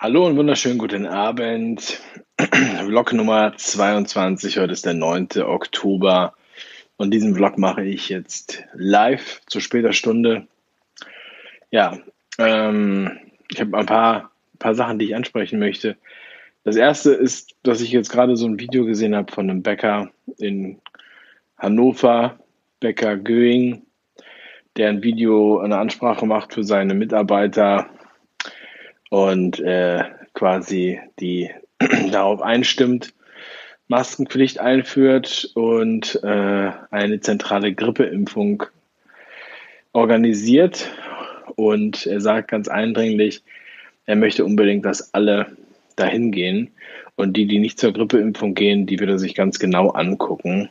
Hallo und wunderschönen guten Abend. Vlog Nummer 22, heute ist der 9. Oktober und diesen Vlog mache ich jetzt live zu später Stunde. Ja, ähm, ich habe ein paar, paar Sachen, die ich ansprechen möchte. Das erste ist, dass ich jetzt gerade so ein Video gesehen habe von einem Bäcker in Hannover, Bäcker Göing, der ein Video, eine Ansprache macht für seine Mitarbeiter und äh, quasi die darauf einstimmt, Maskenpflicht einführt und äh, eine zentrale Grippeimpfung organisiert. Und er sagt ganz eindringlich, er möchte unbedingt, dass alle dahin gehen. Und die, die nicht zur Grippeimpfung gehen, die wird er sich ganz genau angucken.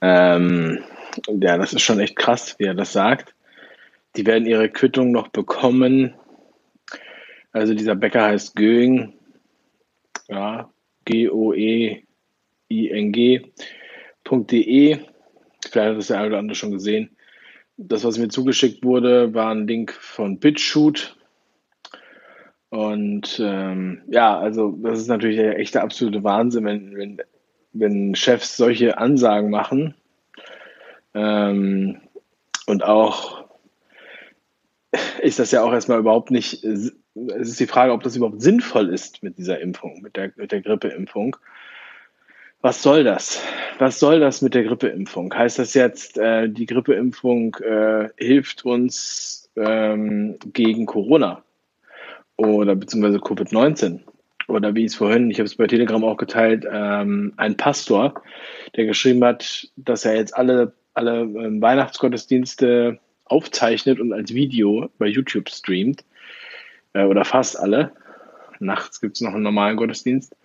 Ähm, ja, das ist schon echt krass, wie er das sagt. Die werden ihre Quittung noch bekommen, also dieser Bäcker heißt Göing, ja, G-O-E-I-N-G.de. Vielleicht hat das der eine oder andere schon gesehen. Das, was mir zugeschickt wurde, war ein Link von BitShoot. Und ähm, ja, also das ist natürlich der echte absolute Wahnsinn, wenn, wenn, wenn Chefs solche Ansagen machen. Ähm, und auch ist das ja auch erstmal überhaupt nicht es ist die Frage, ob das überhaupt sinnvoll ist mit dieser Impfung, mit der, mit der Grippeimpfung. Was soll das? Was soll das mit der Grippeimpfung? Heißt das jetzt, äh, die Grippeimpfung äh, hilft uns ähm, gegen Corona oder beziehungsweise Covid-19? Oder wie es vorhin, ich habe es bei Telegram auch geteilt, ähm, ein Pastor, der geschrieben hat, dass er jetzt alle, alle ähm, Weihnachtsgottesdienste aufzeichnet und als Video bei YouTube streamt äh, oder fast alle. Nachts gibt es noch einen normalen Gottesdienst.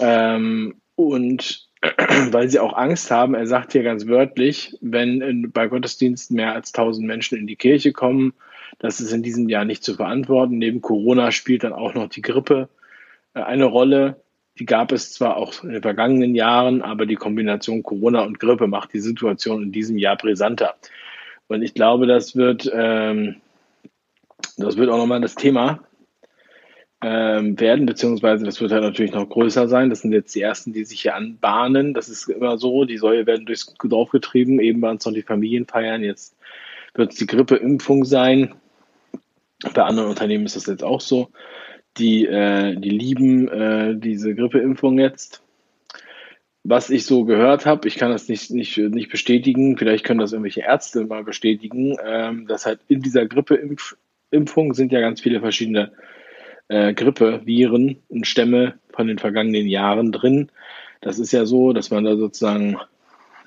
Ähm, und weil sie auch Angst haben, er sagt hier ganz wörtlich, wenn in, bei Gottesdiensten mehr als 1000 Menschen in die Kirche kommen, das ist in diesem Jahr nicht zu verantworten. Neben Corona spielt dann auch noch die Grippe äh, eine Rolle. Die gab es zwar auch in den vergangenen Jahren, aber die Kombination Corona und Grippe macht die Situation in diesem Jahr brisanter. Und ich glaube, das wird ähm, das wird auch nochmal das Thema ähm, werden, beziehungsweise das wird halt natürlich noch größer sein. Das sind jetzt die ersten, die sich hier anbahnen. Das ist immer so, die Säue werden durchs Dorf getrieben. Eben waren es noch die Familienfeiern, jetzt wird es die Grippeimpfung sein. Bei anderen Unternehmen ist das jetzt auch so. Die, äh, die lieben äh, diese Grippeimpfung jetzt. Was ich so gehört habe, ich kann das nicht, nicht, nicht bestätigen, vielleicht können das irgendwelche Ärzte mal bestätigen, ähm, dass halt in dieser Grippeimpfung Impfung sind ja ganz viele verschiedene äh, Grippe, Viren und Stämme von den vergangenen Jahren drin. Das ist ja so, dass man da sozusagen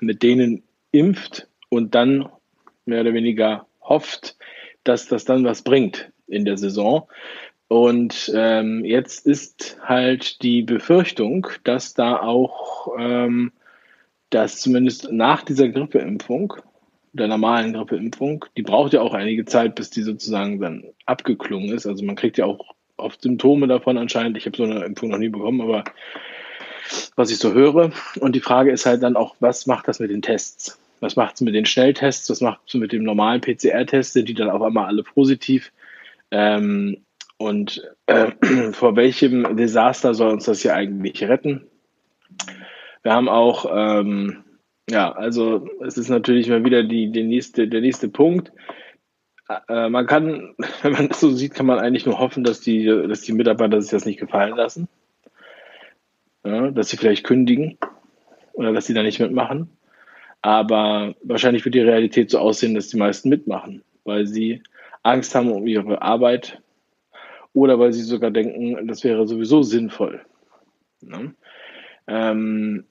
mit denen impft und dann mehr oder weniger hofft, dass das dann was bringt in der Saison. Und ähm, jetzt ist halt die Befürchtung, dass da auch, ähm, dass zumindest nach dieser Grippeimpfung der normalen Grippeimpfung, die braucht ja auch einige Zeit, bis die sozusagen dann abgeklungen ist. Also man kriegt ja auch oft Symptome davon anscheinend. Ich habe so eine Impfung noch nie bekommen, aber was ich so höre. Und die Frage ist halt dann auch, was macht das mit den Tests? Was macht es mit den Schnelltests? Was macht es mit dem normalen PCR-Test? Sind die dann auf einmal alle positiv? Ähm, und äh, vor welchem Desaster soll uns das hier eigentlich retten? Wir haben auch ähm, ja, also es ist natürlich mal wieder die, die nächste, der nächste Punkt. Äh, man kann, wenn man das so sieht, kann man eigentlich nur hoffen, dass die, dass die Mitarbeiter sich das nicht gefallen lassen. Ja, dass sie vielleicht kündigen oder dass sie da nicht mitmachen. Aber wahrscheinlich wird die Realität so aussehen, dass die meisten mitmachen, weil sie Angst haben um ihre Arbeit oder weil sie sogar denken, das wäre sowieso sinnvoll. Ne? Ähm,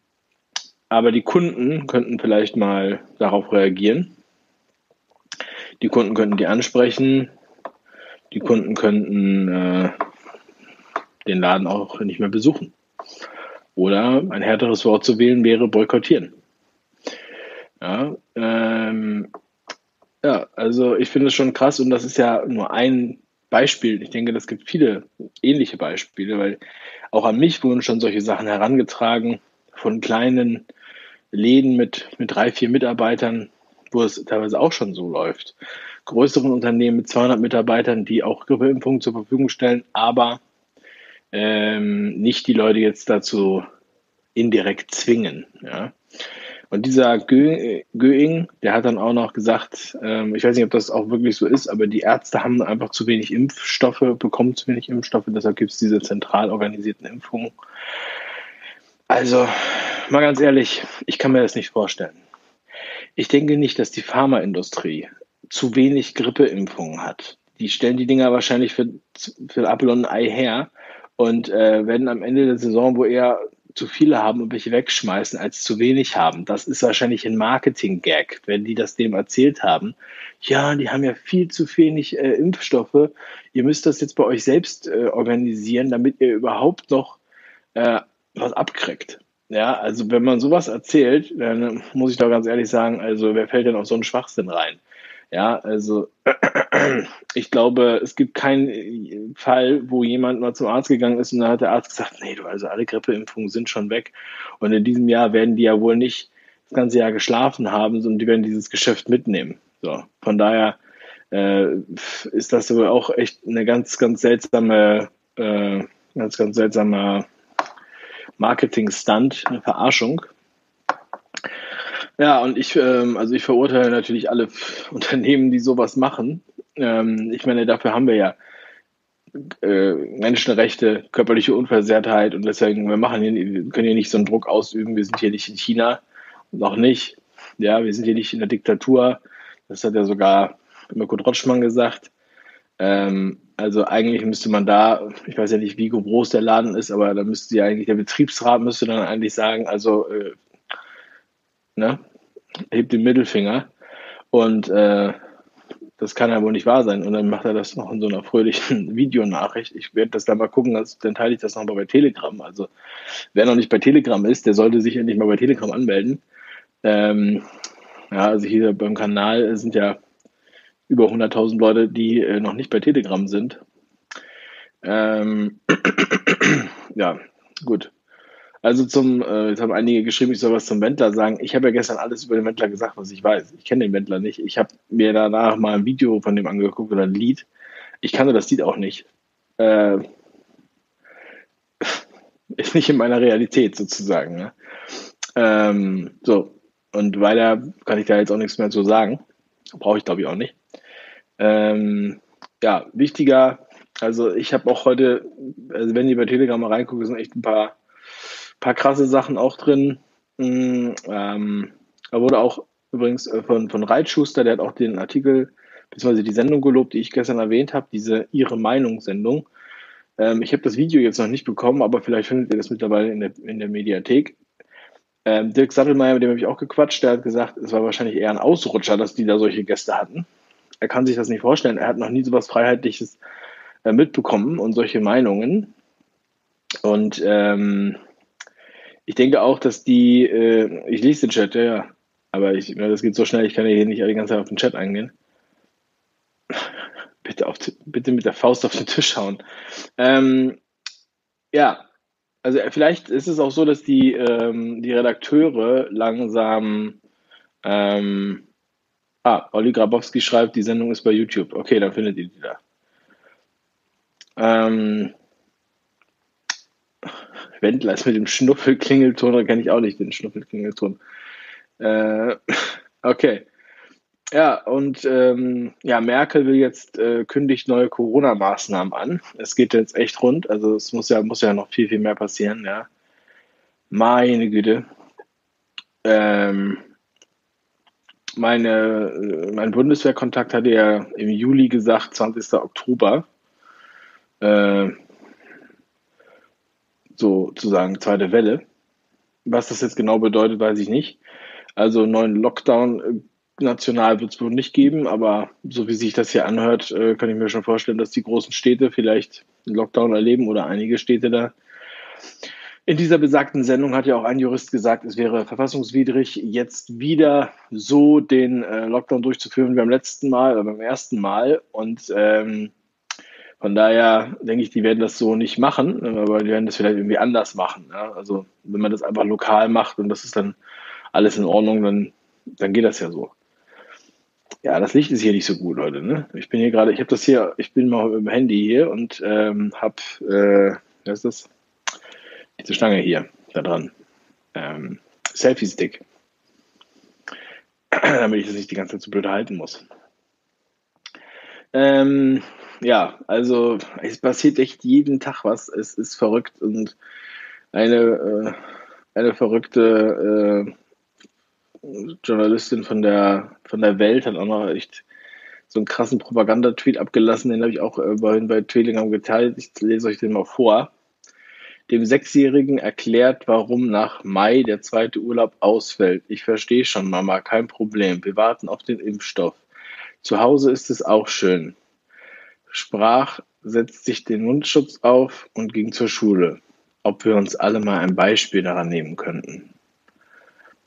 aber die Kunden könnten vielleicht mal darauf reagieren. Die Kunden könnten die ansprechen. Die Kunden könnten äh, den Laden auch nicht mehr besuchen. Oder ein härteres Wort zu wählen wäre boykottieren. Ja, ähm, ja, also ich finde es schon krass und das ist ja nur ein Beispiel. Ich denke, es gibt viele ähnliche Beispiele, weil auch an mich wurden schon solche Sachen herangetragen von kleinen Läden mit, mit drei, vier Mitarbeitern, wo es teilweise auch schon so läuft. größeren Unternehmen mit 200 Mitarbeitern, die auch Grippeimpfungen zur Verfügung stellen, aber ähm, nicht die Leute jetzt dazu indirekt zwingen. Ja. Und dieser Göing, der hat dann auch noch gesagt, ähm, ich weiß nicht, ob das auch wirklich so ist, aber die Ärzte haben einfach zu wenig Impfstoffe, bekommen zu wenig Impfstoffe, deshalb gibt es diese zentral organisierten Impfungen. Also, mal ganz ehrlich, ich kann mir das nicht vorstellen. Ich denke nicht, dass die Pharmaindustrie zu wenig Grippeimpfungen hat. Die stellen die Dinger wahrscheinlich für, für und ein Ei her und äh, werden am Ende der Saison, wo eher zu viele haben und welche wegschmeißen, als zu wenig haben. Das ist wahrscheinlich ein Marketing-Gag, wenn die das dem erzählt haben. Ja, die haben ja viel zu wenig äh, Impfstoffe. Ihr müsst das jetzt bei euch selbst äh, organisieren, damit ihr überhaupt noch äh, was abkriegt. Ja, also wenn man sowas erzählt, dann muss ich doch ganz ehrlich sagen, also wer fällt denn auf so einen Schwachsinn rein? Ja, also ich glaube, es gibt keinen Fall, wo jemand mal zum Arzt gegangen ist und dann hat der Arzt gesagt, nee, du, also alle Grippeimpfungen sind schon weg. Und in diesem Jahr werden die ja wohl nicht das ganze Jahr geschlafen haben, sondern die werden dieses Geschäft mitnehmen. So, von daher äh, ist das wohl auch echt eine ganz, ganz seltsame, äh, ganz, ganz seltsamer Marketing-Stunt, eine Verarschung. Ja, und ich, ähm, also ich verurteile natürlich alle Unternehmen, die sowas machen. Ähm, ich meine, dafür haben wir ja äh, Menschenrechte, körperliche Unversehrtheit und deswegen, wir machen hier, wir können hier nicht so einen Druck ausüben. Wir sind hier nicht in China und auch nicht. Ja, wir sind hier nicht in der Diktatur. Das hat ja sogar Mirko Drotschmann gesagt. Ähm, also eigentlich müsste man da, ich weiß ja nicht, wie groß der Laden ist, aber da müsste ja eigentlich der Betriebsrat müsste dann eigentlich sagen, also äh, ne, hebt den Mittelfinger und äh, das kann ja wohl nicht wahr sein. Und dann macht er das noch in so einer fröhlichen Videonachricht. Ich werde das da mal gucken, also, dann teile ich das nochmal bei Telegram. Also wer noch nicht bei Telegram ist, der sollte sich endlich mal bei Telegram anmelden. Ähm, ja, also hier beim Kanal sind ja über 100.000 Leute, die äh, noch nicht bei Telegram sind. Ähm, ja, gut. Also zum, äh, jetzt haben einige geschrieben, ich soll was zum Wendler sagen. Ich habe ja gestern alles über den Wendler gesagt, was ich weiß. Ich kenne den Wendler nicht. Ich habe mir danach mal ein Video von dem angeguckt oder ein Lied. Ich kannte das Lied auch nicht. Äh, ist nicht in meiner Realität sozusagen. Ne? Ähm, so, und weiter kann ich da jetzt auch nichts mehr zu sagen. Brauche ich glaube ich auch nicht. Ähm, ja, wichtiger, also ich habe auch heute, also wenn ihr bei Telegram mal reinguckt, sind echt ein paar paar krasse Sachen auch drin. Mm, ähm, da wurde auch übrigens äh, von, von Reitschuster, der hat auch den Artikel bzw. die Sendung gelobt, die ich gestern erwähnt habe, diese Ihre Meinung-Sendung. Ähm, ich habe das Video jetzt noch nicht bekommen, aber vielleicht findet ihr das mittlerweile in der, in der Mediathek. Ähm, Dirk Sattelmeier, mit dem habe ich auch gequatscht, der hat gesagt, es war wahrscheinlich eher ein Ausrutscher, dass die da solche Gäste hatten. Er kann sich das nicht vorstellen. Er hat noch nie so was Freiheitliches äh, mitbekommen und solche Meinungen. Und ähm, ich denke auch, dass die, äh, ich lese den Chat, ja, ja, aber ich, das geht so schnell, ich kann ja hier nicht die ganze Zeit auf den Chat eingehen. bitte, auf, bitte mit der Faust auf den Tisch hauen. Ähm, ja, also vielleicht ist es auch so, dass die, ähm, die Redakteure langsam. Ähm, ah, Olli Grabowski schreibt, die Sendung ist bei YouTube. Okay, dann findet ihr die da. Ähm, Wendler ist mit dem Schnuffelklingelton, da kenne ich auch nicht den Schnuffelklingelton. Äh, okay. Ja, und ähm, ja, Merkel will jetzt äh, kündigt neue Corona-Maßnahmen an. Es geht jetzt echt rund, also es muss ja, muss ja noch viel, viel mehr passieren, ja. Meine Güte. Ähm, meine, äh, mein Bundeswehrkontakt hatte ja im Juli gesagt, 20. Oktober. Äh, sozusagen zweite Welle. Was das jetzt genau bedeutet, weiß ich nicht. Also neuen Lockdown äh, national wird es wohl nicht geben, aber so wie sich das hier anhört, äh, kann ich mir schon vorstellen, dass die großen Städte vielleicht einen Lockdown erleben oder einige Städte da. In dieser besagten Sendung hat ja auch ein Jurist gesagt, es wäre verfassungswidrig, jetzt wieder so den äh, Lockdown durchzuführen wie beim letzten Mal oder beim ersten Mal. Und ähm, von daher denke ich, die werden das so nicht machen, aber die werden das vielleicht irgendwie anders machen. Ja? Also wenn man das einfach lokal macht und das ist dann alles in Ordnung, dann, dann geht das ja so. Ja, das Licht ist hier nicht so gut, Leute. Ne? Ich bin hier gerade, ich habe das hier, ich bin mal im Handy hier und ähm, habe, äh, was ist das? Diese Stange hier, da dran. Ähm, Selfie-Stick. Damit ich das nicht die ganze Zeit so blöd halten muss. Ähm, ja, also es passiert echt jeden Tag was. Es ist verrückt und eine, äh, eine verrückte äh, Journalistin von der, von der Welt hat auch noch echt so einen krassen Propagandatweet abgelassen, den habe ich auch äh, bei, bei Twillingham geteilt. Ich lese euch den mal vor. Dem Sechsjährigen erklärt, warum nach Mai der zweite Urlaub ausfällt. Ich verstehe schon, Mama, kein Problem. Wir warten auf den Impfstoff. Zu Hause ist es auch schön. Sprach, setzt sich den Mundschutz auf und ging zur Schule. Ob wir uns alle mal ein Beispiel daran nehmen könnten.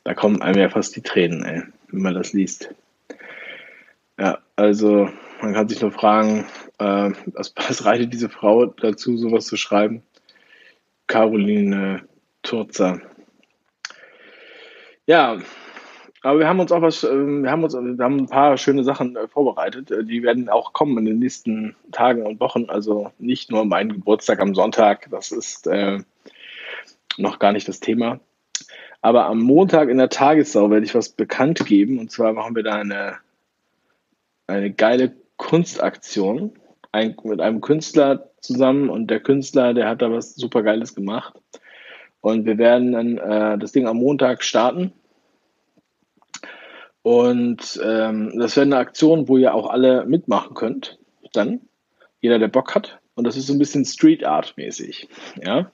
Da kommen einem ja fast die Tränen, ey, wenn man das liest. Ja, also man kann sich nur fragen, äh, was, was reitet diese Frau dazu, sowas zu schreiben? Caroline Turzer. Ja, aber wir haben uns auch was, ähm, wir haben uns, wir haben ein paar schöne Sachen äh, vorbereitet. Äh, die werden auch kommen in den nächsten Tagen und Wochen. Also nicht nur mein Geburtstag am Sonntag, das ist äh, noch gar nicht das Thema. Aber am Montag in der Tagessau werde ich was bekannt geben. Und zwar machen wir da eine, eine geile Kunstaktion ein, mit einem Künstler zusammen. Und der Künstler, der hat da was super Geiles gemacht. Und wir werden dann äh, das Ding am Montag starten. Und ähm, das wäre eine Aktion, wo ihr auch alle mitmachen könnt. Dann, jeder, der Bock hat. Und das ist so ein bisschen Street Art mäßig. Ja,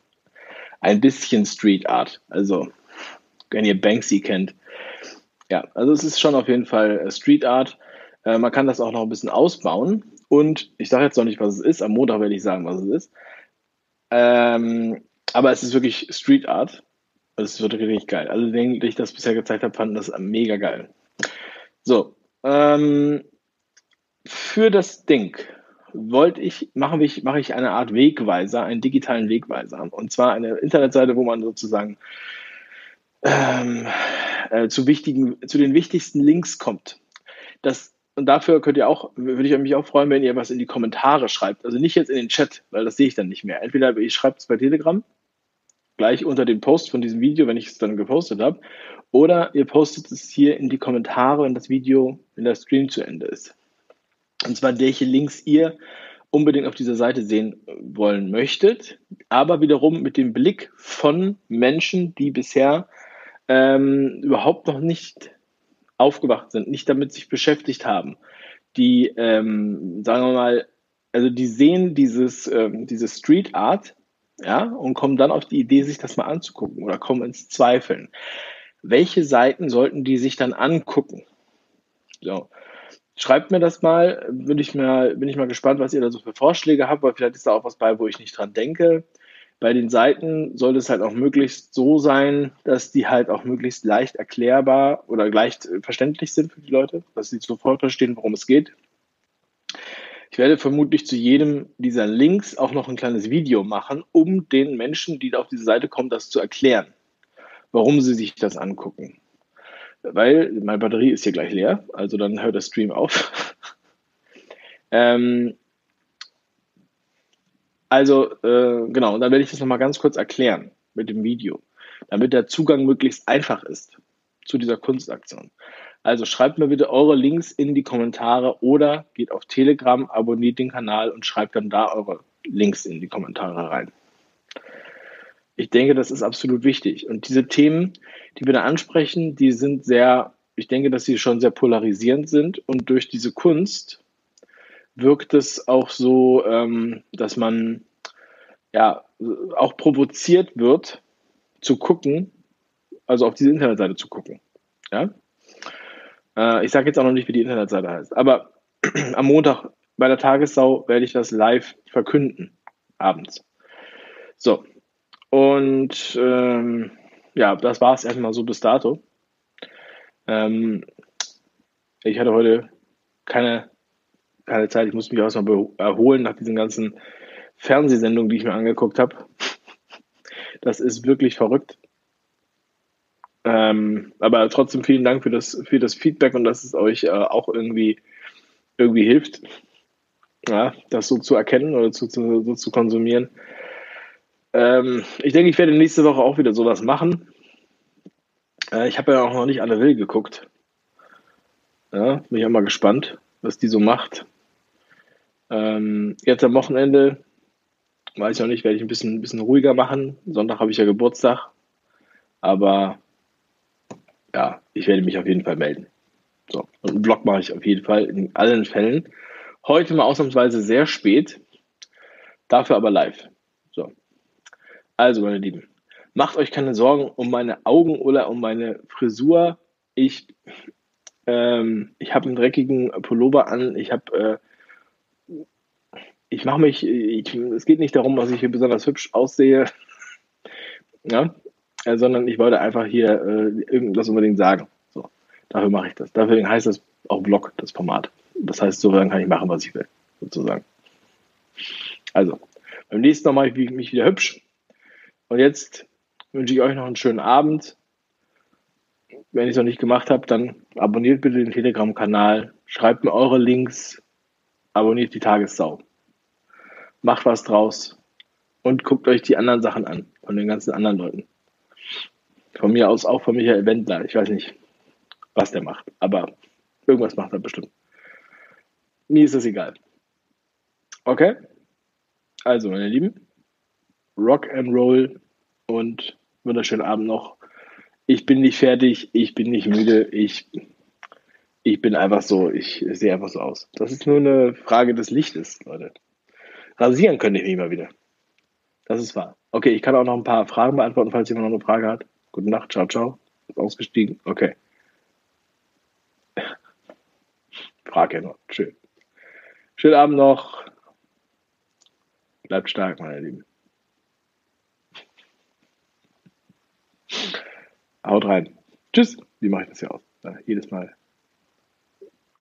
ein bisschen Street Art. Also wenn ihr Banksy kennt. Ja, also es ist schon auf jeden Fall äh, Street Art. Äh, man kann das auch noch ein bisschen ausbauen. Und ich sage jetzt noch nicht, was es ist. Am Montag werde ich sagen, was es ist. Ähm, aber es ist wirklich Street Art. Es wird richtig geil. Also, die ich das bisher gezeigt habe, fanden das mega geil. So, ähm, für das Ding wollte ich, mache ich, mache ich eine Art Wegweiser, einen digitalen Wegweiser. Und zwar eine Internetseite, wo man sozusagen ähm, äh, zu, wichtigen, zu den wichtigsten Links kommt. Das, und dafür könnt ihr auch, würde ich mich auch freuen, wenn ihr was in die Kommentare schreibt. Also nicht jetzt in den Chat, weil das sehe ich dann nicht mehr. Entweder ihr schreibt es bei Telegram, gleich unter dem Post von diesem Video, wenn ich es dann gepostet habe, oder ihr postet es hier in die Kommentare, wenn das Video, wenn der Stream zu Ende ist. Und zwar welche Links ihr unbedingt auf dieser Seite sehen wollen möchtet, aber wiederum mit dem Blick von Menschen, die bisher ähm, überhaupt noch nicht aufgewacht sind, nicht damit sich beschäftigt haben, die, ähm, sagen wir mal, also die sehen dieses, ähm, diese Street Art, ja, und kommen dann auf die Idee, sich das mal anzugucken oder kommen ins Zweifeln. Welche Seiten sollten die sich dann angucken? So. Schreibt mir das mal, bin ich mal, bin ich mal gespannt, was ihr da so für Vorschläge habt, weil vielleicht ist da auch was bei, wo ich nicht dran denke. Bei den Seiten sollte es halt auch möglichst so sein, dass die halt auch möglichst leicht erklärbar oder leicht verständlich sind für die Leute, dass sie sofort verstehen, worum es geht. Ich werde vermutlich zu jedem dieser Links auch noch ein kleines Video machen, um den Menschen, die auf diese Seite kommen, das zu erklären, warum sie sich das angucken. Weil meine Batterie ist hier gleich leer, also dann hört der Stream auf. ähm, also, äh, genau, und dann werde ich das nochmal ganz kurz erklären mit dem Video, damit der Zugang möglichst einfach ist zu dieser Kunstaktion. Also schreibt mir bitte eure Links in die Kommentare oder geht auf Telegram, abonniert den Kanal und schreibt dann da eure Links in die Kommentare rein. Ich denke, das ist absolut wichtig. Und diese Themen, die wir da ansprechen, die sind sehr, ich denke, dass sie schon sehr polarisierend sind. Und durch diese Kunst wirkt es auch so, ähm, dass man ja auch provoziert wird, zu gucken, also auf diese Internetseite zu gucken. Ja? Äh, ich sage jetzt auch noch nicht, wie die Internetseite heißt, aber am Montag bei der Tagessau werde ich das live verkünden, abends. So, und ähm, ja, das war es erstmal so bis dato. Ähm, ich hatte heute keine keine Zeit. Ich musste mich erstmal erholen nach diesen ganzen Fernsehsendungen, die ich mir angeguckt habe. Das ist wirklich verrückt. Ähm, aber trotzdem vielen Dank für das, für das Feedback und dass es euch äh, auch irgendwie, irgendwie hilft, ja, das so zu erkennen oder zu, zu, so zu konsumieren. Ähm, ich denke, ich werde nächste Woche auch wieder sowas machen. Äh, ich habe ja auch noch nicht alle Will geguckt. Ja, bin ich auch mal gespannt, was die so macht. Ähm, jetzt am Wochenende, weiß ich noch nicht, werde ich ein bisschen, ein bisschen ruhiger machen. Sonntag habe ich ja Geburtstag. Aber ja, ich werde mich auf jeden Fall melden. So, und einen Blog mache ich auf jeden Fall in allen Fällen. Heute mal ausnahmsweise sehr spät, dafür aber live. So. Also, meine Lieben, macht euch keine Sorgen um meine Augen oder um meine Frisur. Ich, ähm, ich habe einen dreckigen Pullover an. Ich habe, äh, ich mache mich, ich, es geht nicht darum, dass ich hier besonders hübsch aussehe, ja, äh, sondern ich wollte einfach hier äh, irgendwas unbedingt sagen. So, dafür mache ich das. Deswegen heißt das auch Blog, das Format. Das heißt, so kann ich machen, was ich will, sozusagen. Also, beim nächsten Mal mache ich mich wieder hübsch. Und jetzt wünsche ich euch noch einen schönen Abend. Wenn ich es noch nicht gemacht habe, dann abonniert bitte den Telegram-Kanal, schreibt mir eure Links, abonniert die Tagessau. Macht was draus und guckt euch die anderen Sachen an von den ganzen anderen Leuten. Von mir aus auch von Michael Wendler. Ich weiß nicht, was der macht, aber irgendwas macht er bestimmt. Mir ist das egal. Okay? Also, meine Lieben, Rock and Roll und wunderschönen Abend noch. Ich bin nicht fertig, ich bin nicht müde, ich, ich bin einfach so, ich sehe einfach so aus. Das ist nur eine Frage des Lichtes, Leute. Rasieren könnte ich mich mal wieder. Das ist wahr. Okay, ich kann auch noch ein paar Fragen beantworten, falls jemand noch eine Frage hat. Gute Nacht, ciao, ciao. Ausgestiegen. Okay. Frage ja noch. Schön. Schönen Abend noch. Bleibt stark, meine Lieben. Haut rein. Tschüss. Wie mache ich das hier aus? jedes Mal.